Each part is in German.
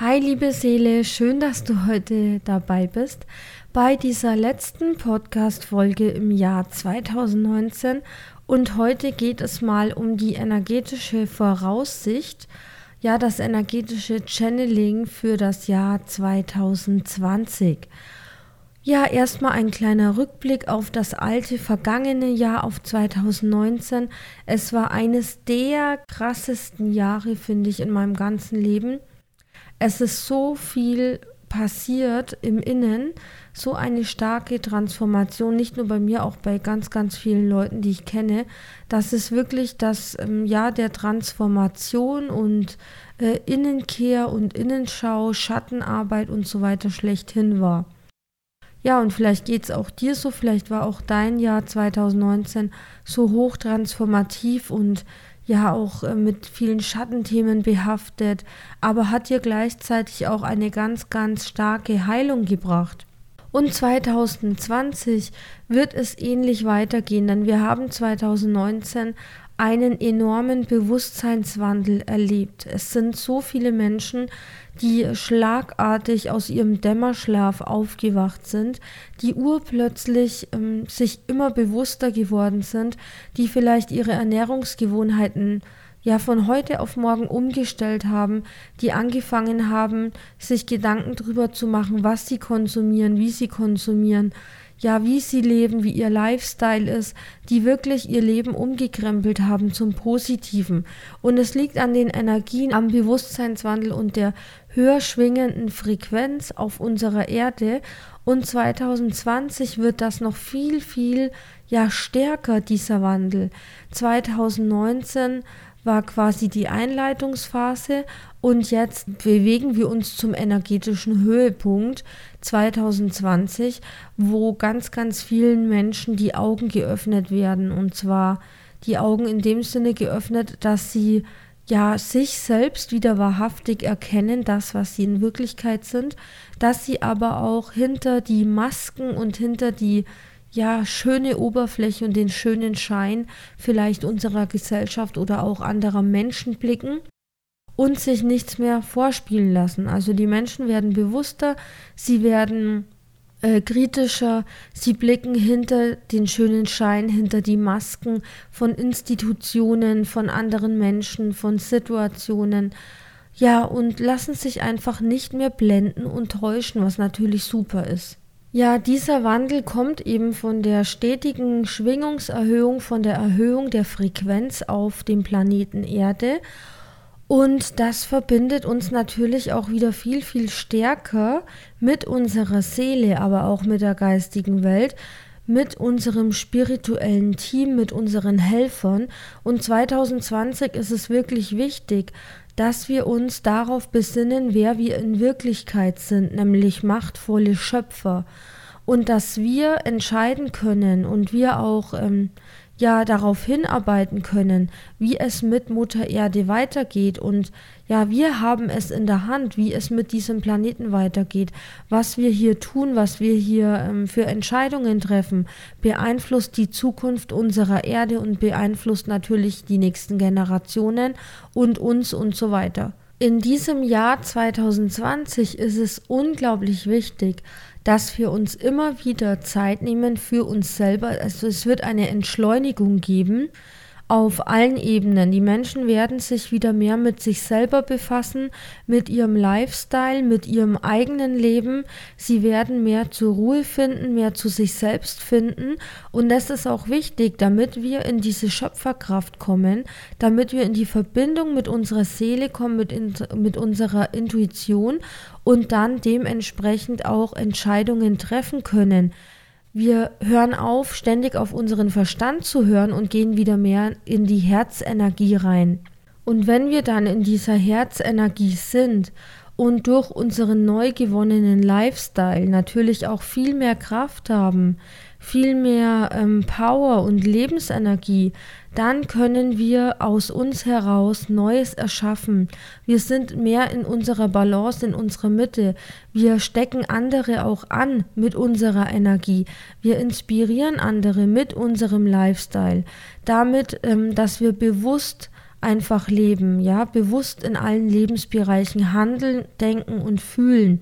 Hi liebe Seele, schön, dass du heute dabei bist bei dieser letzten Podcast-Folge im Jahr 2019 und heute geht es mal um die energetische Voraussicht, ja das energetische Channeling für das Jahr 2020. Ja, erstmal ein kleiner Rückblick auf das alte vergangene Jahr, auf 2019. Es war eines der krassesten Jahre, finde ich, in meinem ganzen Leben es ist so viel passiert im Innen, so eine starke Transformation, nicht nur bei mir, auch bei ganz, ganz vielen Leuten, die ich kenne, dass es wirklich das ähm, Jahr der Transformation und äh, Innenkehr und Innenschau, Schattenarbeit und so weiter schlechthin war. Ja, und vielleicht geht es auch dir so, vielleicht war auch dein Jahr 2019 so hochtransformativ und ja auch äh, mit vielen Schattenthemen behaftet, aber hat ihr gleichzeitig auch eine ganz, ganz starke Heilung gebracht. Und 2020 wird es ähnlich weitergehen, denn wir haben 2019 einen enormen Bewusstseinswandel erlebt. Es sind so viele Menschen, die schlagartig aus ihrem Dämmerschlaf aufgewacht sind, die urplötzlich ähm, sich immer bewusster geworden sind, die vielleicht ihre Ernährungsgewohnheiten ja von heute auf morgen umgestellt haben, die angefangen haben, sich Gedanken darüber zu machen, was sie konsumieren, wie sie konsumieren, ja, wie sie leben, wie ihr Lifestyle ist, die wirklich ihr Leben umgekrempelt haben zum Positiven. Und es liegt an den Energien, am Bewusstseinswandel und der höher schwingenden Frequenz auf unserer Erde. Und 2020 wird das noch viel, viel, ja, stärker, dieser Wandel. 2019 war quasi die Einleitungsphase und jetzt bewegen wir uns zum energetischen Höhepunkt 2020, wo ganz, ganz vielen Menschen die Augen geöffnet werden. Und zwar die Augen in dem Sinne geöffnet, dass sie ja sich selbst wieder wahrhaftig erkennen, das, was sie in Wirklichkeit sind, dass sie aber auch hinter die Masken und hinter die ja, schöne Oberfläche und den schönen Schein vielleicht unserer Gesellschaft oder auch anderer Menschen blicken und sich nichts mehr vorspielen lassen. Also die Menschen werden bewusster, sie werden äh, kritischer, sie blicken hinter den schönen Schein, hinter die Masken von Institutionen, von anderen Menschen, von Situationen. Ja, und lassen sich einfach nicht mehr blenden und täuschen, was natürlich super ist. Ja, dieser Wandel kommt eben von der stetigen Schwingungserhöhung, von der Erhöhung der Frequenz auf dem Planeten Erde. Und das verbindet uns natürlich auch wieder viel, viel stärker mit unserer Seele, aber auch mit der geistigen Welt, mit unserem spirituellen Team, mit unseren Helfern. Und 2020 ist es wirklich wichtig, dass wir uns darauf besinnen, wer wir in Wirklichkeit sind, nämlich machtvolle Schöpfer. Und dass wir entscheiden können und wir auch ähm, ja darauf hinarbeiten können, wie es mit Mutter Erde weitergeht und ja, wir haben es in der Hand, wie es mit diesem Planeten weitergeht. Was wir hier tun, was wir hier ähm, für Entscheidungen treffen, beeinflusst die Zukunft unserer Erde und beeinflusst natürlich die nächsten Generationen und uns und so weiter. In diesem Jahr 2020 ist es unglaublich wichtig, dass wir uns immer wieder Zeit nehmen für uns selber. Also es wird eine Entschleunigung geben auf allen Ebenen. Die Menschen werden sich wieder mehr mit sich selber befassen, mit ihrem Lifestyle, mit ihrem eigenen Leben. Sie werden mehr zur Ruhe finden, mehr zu sich selbst finden. Und das ist auch wichtig, damit wir in diese Schöpferkraft kommen, damit wir in die Verbindung mit unserer Seele kommen, mit, in, mit unserer Intuition und dann dementsprechend auch Entscheidungen treffen können. Wir hören auf, ständig auf unseren Verstand zu hören und gehen wieder mehr in die Herzenergie rein. Und wenn wir dann in dieser Herzenergie sind und durch unseren neu gewonnenen Lifestyle natürlich auch viel mehr Kraft haben, viel mehr ähm, Power und Lebensenergie, dann können wir aus uns heraus Neues erschaffen. Wir sind mehr in unserer Balance, in unserer Mitte. Wir stecken andere auch an mit unserer Energie. Wir inspirieren andere mit unserem Lifestyle. Damit, ähm, dass wir bewusst einfach leben, ja, bewusst in allen Lebensbereichen handeln, denken und fühlen.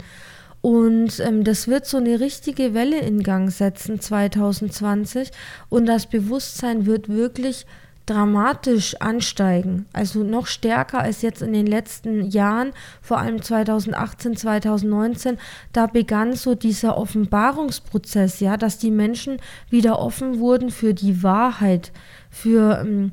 Und ähm, das wird so eine richtige Welle in Gang setzen 2020 und das Bewusstsein wird wirklich dramatisch ansteigen, also noch stärker als jetzt in den letzten Jahren, vor allem 2018, 2019, da begann so dieser Offenbarungsprozess, ja, dass die Menschen wieder offen wurden für die Wahrheit, für ähm,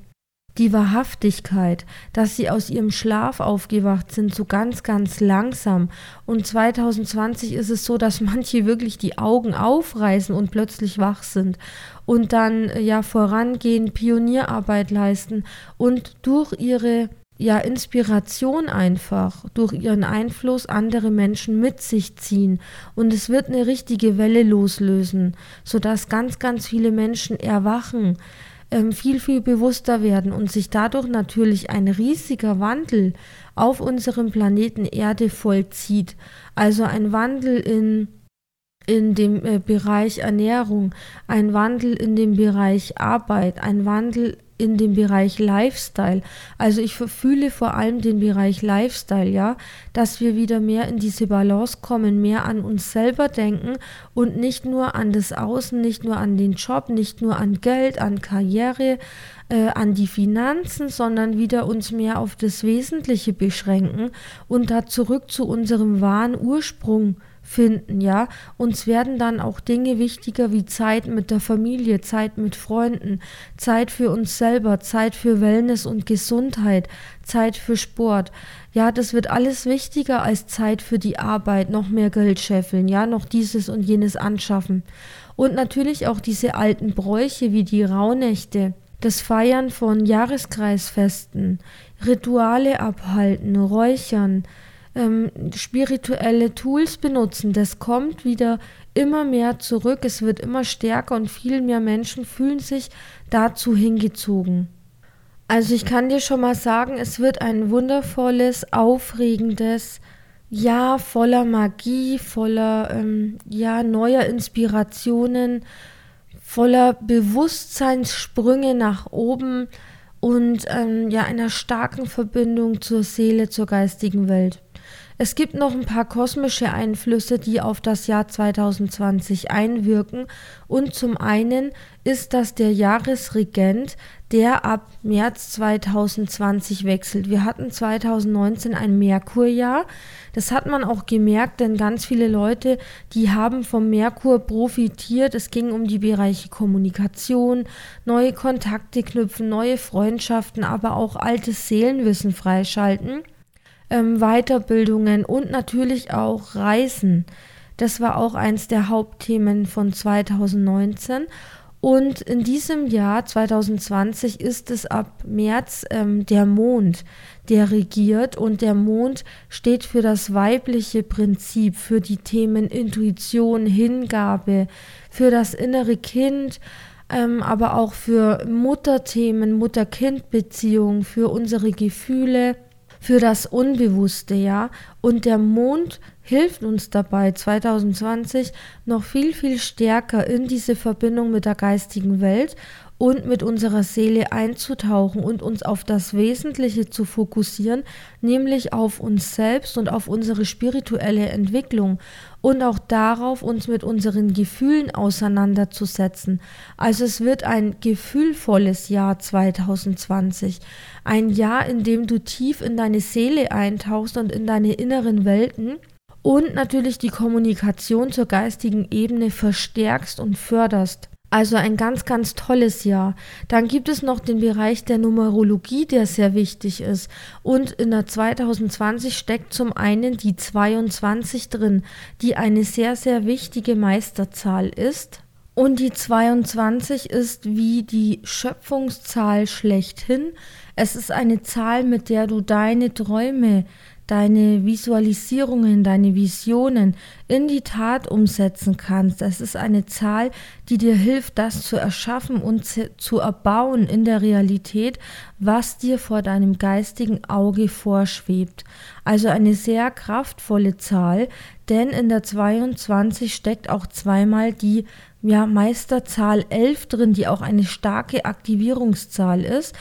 die Wahrhaftigkeit, dass sie aus ihrem Schlaf aufgewacht sind, so ganz, ganz langsam. Und 2020 ist es so, dass manche wirklich die Augen aufreißen und plötzlich wach sind und dann äh, ja vorangehen, Pionierarbeit leisten und durch ihre ja, Inspiration einfach, durch ihren Einfluss andere Menschen mit sich ziehen. Und es wird eine richtige Welle loslösen, sodass ganz, ganz viele Menschen erwachen ähm, viel, viel bewusster werden und sich dadurch natürlich ein riesiger Wandel auf unserem Planeten Erde vollzieht. Also ein Wandel in in dem äh, Bereich Ernährung, ein Wandel in dem Bereich Arbeit, ein Wandel in dem Bereich Lifestyle. Also ich fühle vor allem den Bereich Lifestyle, ja, dass wir wieder mehr in diese Balance kommen, mehr an uns selber denken und nicht nur an das Außen, nicht nur an den Job, nicht nur an Geld, an Karriere, äh, an die Finanzen, sondern wieder uns mehr auf das Wesentliche beschränken und da zurück zu unserem wahren Ursprung finden, ja. Uns werden dann auch Dinge wichtiger wie Zeit mit der Familie, Zeit mit Freunden, Zeit für uns selber, Zeit für Wellness und Gesundheit, Zeit für Sport. Ja, das wird alles wichtiger als Zeit für die Arbeit, noch mehr Geld scheffeln, ja, noch dieses und jenes anschaffen. Und natürlich auch diese alten Bräuche wie die Rauhnächte, das Feiern von Jahreskreisfesten, Rituale abhalten, Räuchern, ähm, spirituelle Tools benutzen. Das kommt wieder immer mehr zurück. Es wird immer stärker und viel mehr Menschen fühlen sich dazu hingezogen. Also ich kann dir schon mal sagen, es wird ein wundervolles, aufregendes, Jahr voller Magie, voller ähm, ja neuer Inspirationen, voller Bewusstseinssprünge nach oben und ähm, ja einer starken Verbindung zur Seele, zur geistigen Welt. Es gibt noch ein paar kosmische Einflüsse, die auf das Jahr 2020 einwirken. Und zum einen ist das der Jahresregent, der ab März 2020 wechselt. Wir hatten 2019 ein Merkurjahr. Das hat man auch gemerkt, denn ganz viele Leute, die haben vom Merkur profitiert. Es ging um die Bereiche Kommunikation, neue Kontakte knüpfen, neue Freundschaften, aber auch altes Seelenwissen freischalten ähm, Weiterbildungen und natürlich auch Reisen. Das war auch eins der Hauptthemen von 2019. Und in diesem Jahr 2020 ist es ab März ähm, der Mond, der regiert. Und der Mond steht für das weibliche Prinzip, für die Themen Intuition, Hingabe, für das innere Kind, ähm, aber auch für Mutterthemen, Mutter-Kind-Beziehung, für unsere Gefühle für das Unbewusste, ja. Und der Mond hilft uns dabei, 2020 noch viel, viel stärker in diese Verbindung mit der geistigen Welt und mit unserer Seele einzutauchen und uns auf das Wesentliche zu fokussieren, nämlich auf uns selbst und auf unsere spirituelle Entwicklung und auch darauf, uns mit unseren Gefühlen auseinanderzusetzen. Also es wird ein gefühlvolles Jahr 2020, ein Jahr, in dem du tief in deine Seele eintauchst und in deine inneren Welten und natürlich die Kommunikation zur geistigen Ebene verstärkst und förderst. Also ein ganz, ganz tolles Jahr. Dann gibt es noch den Bereich der Numerologie, der sehr wichtig ist. Und in der 2020 steckt zum einen die 22 drin, die eine sehr, sehr wichtige Meisterzahl ist. Und die 22 ist wie die Schöpfungszahl schlechthin. Es ist eine Zahl, mit der du deine Träume, deine Visualisierungen, deine Visionen in die Tat umsetzen kannst. Es ist eine Zahl, die dir hilft, das zu erschaffen und zu erbauen in der Realität, was dir vor deinem geistigen Auge vorschwebt. Also eine sehr kraftvolle Zahl, denn in der 22 steckt auch zweimal die ja, Meisterzahl 11 drin, die auch eine starke Aktivierungszahl ist.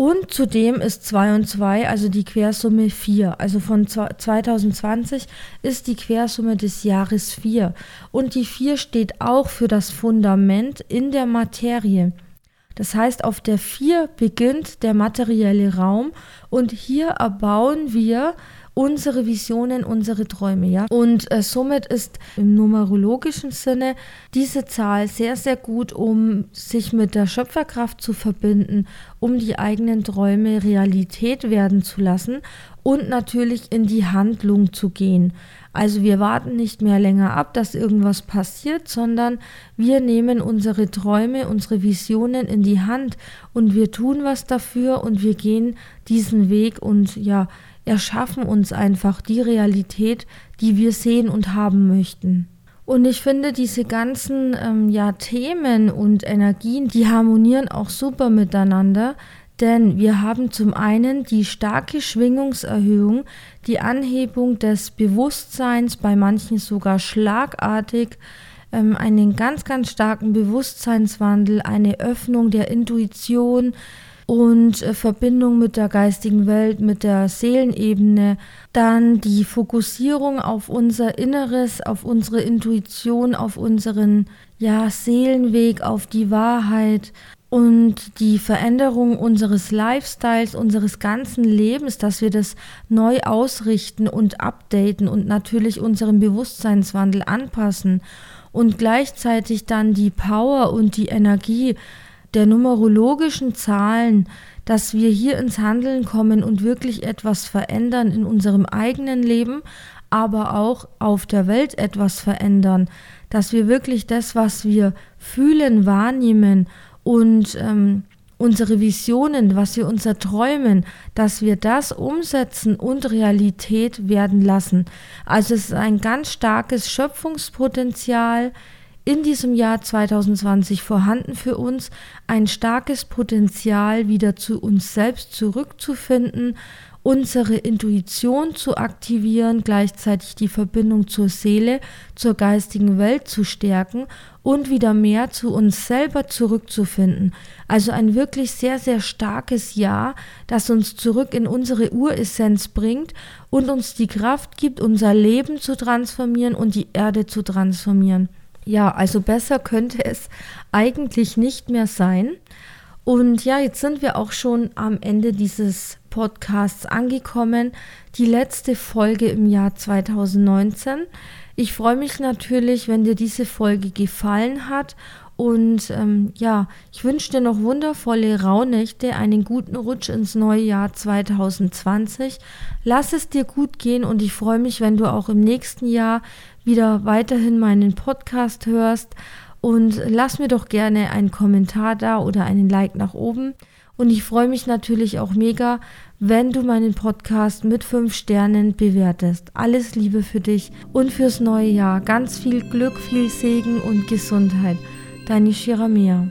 Und zudem ist 2 und 2, also die Quersumme 4. Also von 2020 ist die Quersumme des Jahres 4. Und die 4 steht auch für das Fundament in der Materie. Das heißt, auf der 4 beginnt der materielle Raum und hier erbauen wir unsere Visionen, unsere Träume, ja. Und äh, somit ist im numerologischen Sinne diese Zahl sehr, sehr gut, um sich mit der Schöpferkraft zu verbinden, um die eigenen Träume Realität werden zu lassen und natürlich in die Handlung zu gehen. Also wir warten nicht mehr länger ab, dass irgendwas passiert, sondern wir nehmen unsere Träume, unsere Visionen in die Hand und wir tun was dafür und wir gehen diesen Weg und ja, erschaffen uns einfach die Realität, die wir sehen und haben möchten. Und ich finde, diese ganzen ähm, ja, Themen und Energien, die harmonieren auch super miteinander, denn wir haben zum einen die starke Schwingungserhöhung, die Anhebung des Bewusstseins, bei manchen sogar schlagartig, ähm, einen ganz, ganz starken Bewusstseinswandel, eine Öffnung der Intuition, und äh, Verbindung mit der geistigen Welt, mit der Seelenebene, dann die Fokussierung auf unser Inneres, auf unsere Intuition, auf unseren ja, Seelenweg, auf die Wahrheit und die Veränderung unseres Lifestyles, unseres ganzen Lebens, dass wir das neu ausrichten und updaten und natürlich unseren Bewusstseinswandel anpassen und gleichzeitig dann die Power und die Energie der numerologischen Zahlen, dass wir hier ins Handeln kommen und wirklich etwas verändern in unserem eigenen Leben, aber auch auf der Welt etwas verändern, dass wir wirklich das, was wir fühlen, wahrnehmen und ähm, unsere Visionen, was wir uns erträumen, dass wir das umsetzen und Realität werden lassen. Also es ist ein ganz starkes Schöpfungspotenzial, in diesem Jahr 2020 vorhanden für uns, ein starkes Potenzial wieder zu uns selbst zurückzufinden, unsere Intuition zu aktivieren, gleichzeitig die Verbindung zur Seele, zur geistigen Welt zu stärken und wieder mehr zu uns selber zurückzufinden. Also ein wirklich sehr, sehr starkes Jahr, das uns zurück in unsere Uressenz bringt und uns die Kraft gibt, unser Leben zu transformieren und die Erde zu transformieren. Ja, also besser könnte es eigentlich nicht mehr sein. Und ja, jetzt sind wir auch schon am Ende dieses Podcasts angekommen. Die letzte Folge im Jahr 2019. Ich freue mich natürlich, wenn dir diese Folge gefallen hat. Und ähm, ja, ich wünsche dir noch wundervolle Rauhnächte, einen guten Rutsch ins neue Jahr 2020. Lass es dir gut gehen und ich freue mich, wenn du auch im nächsten Jahr wieder weiterhin meinen Podcast hörst. Und lass mir doch gerne einen Kommentar da oder einen Like nach oben. Und ich freue mich natürlich auch mega, wenn du meinen Podcast mit fünf Sternen bewertest. Alles Liebe für dich und fürs neue Jahr. Ganz viel Glück, viel Segen und Gesundheit. Deine Shiramia.